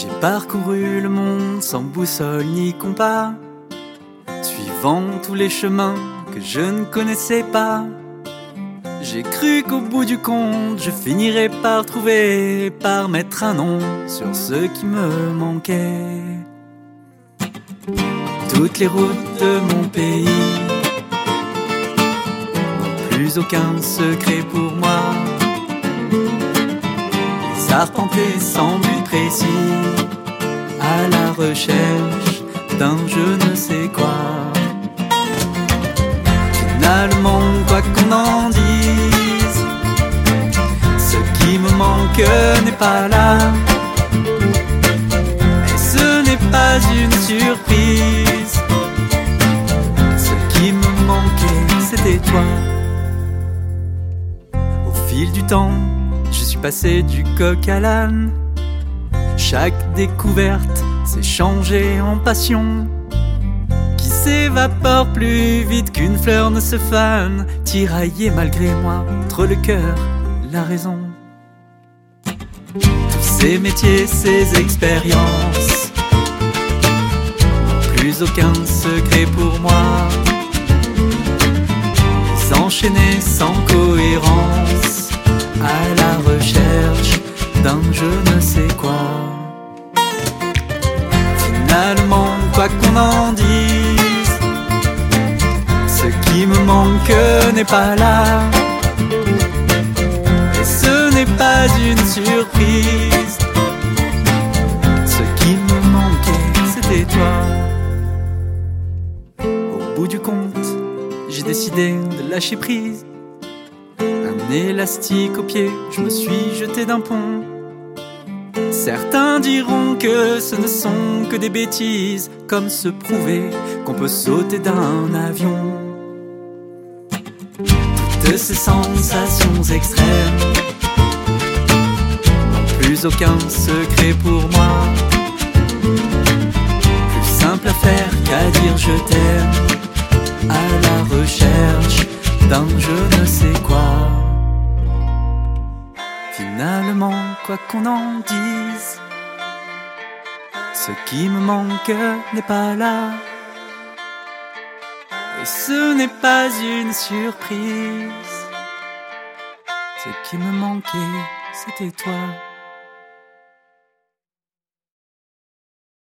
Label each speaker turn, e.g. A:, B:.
A: J'ai parcouru le monde sans boussole ni compas, suivant tous les chemins que je ne connaissais pas. J'ai cru qu'au bout du compte, je finirais par trouver, par mettre un nom sur ce qui me manquait. Toutes les routes de mon pays plus aucun secret pour moi. Les arpenter sans but précis, recherche d'un je ne sais quoi. Finalement, quoi qu'on en dise, ce qui me manque n'est pas là. Et ce n'est pas une surprise. Ce qui me manquait, c'était toi. Au fil du temps, je suis passé du coq à l'âne. Chaque découverte s'est changée en passion qui s'évapore plus vite qu'une fleur ne se fane, tiraillé malgré moi entre le cœur la raison. Tous ces métiers, ces expériences, plus aucun secret pour moi. S'enchaîner sans cohérence, Finalement, quoi qu'on en dise, ce qui me manque n'est pas là. Et ce n'est pas une surprise. Ce qui me manquait, c'était toi. Au bout du compte, j'ai décidé de lâcher prise. Un élastique au pied, je me suis jeté d'un pont. Certains diront que ce ne sont que des bêtises, comme se prouver qu'on peut sauter d'un avion. Toutes ces sensations extrêmes plus aucun secret pour moi. Plus simple à faire qu'à dire je t'aime, à la recherche d'un je ne sais quoi. Quoi qu'on en dise, ce qui me manque n'est pas là. Et ce n'est pas une surprise. Ce qui me manquait, c'était toi.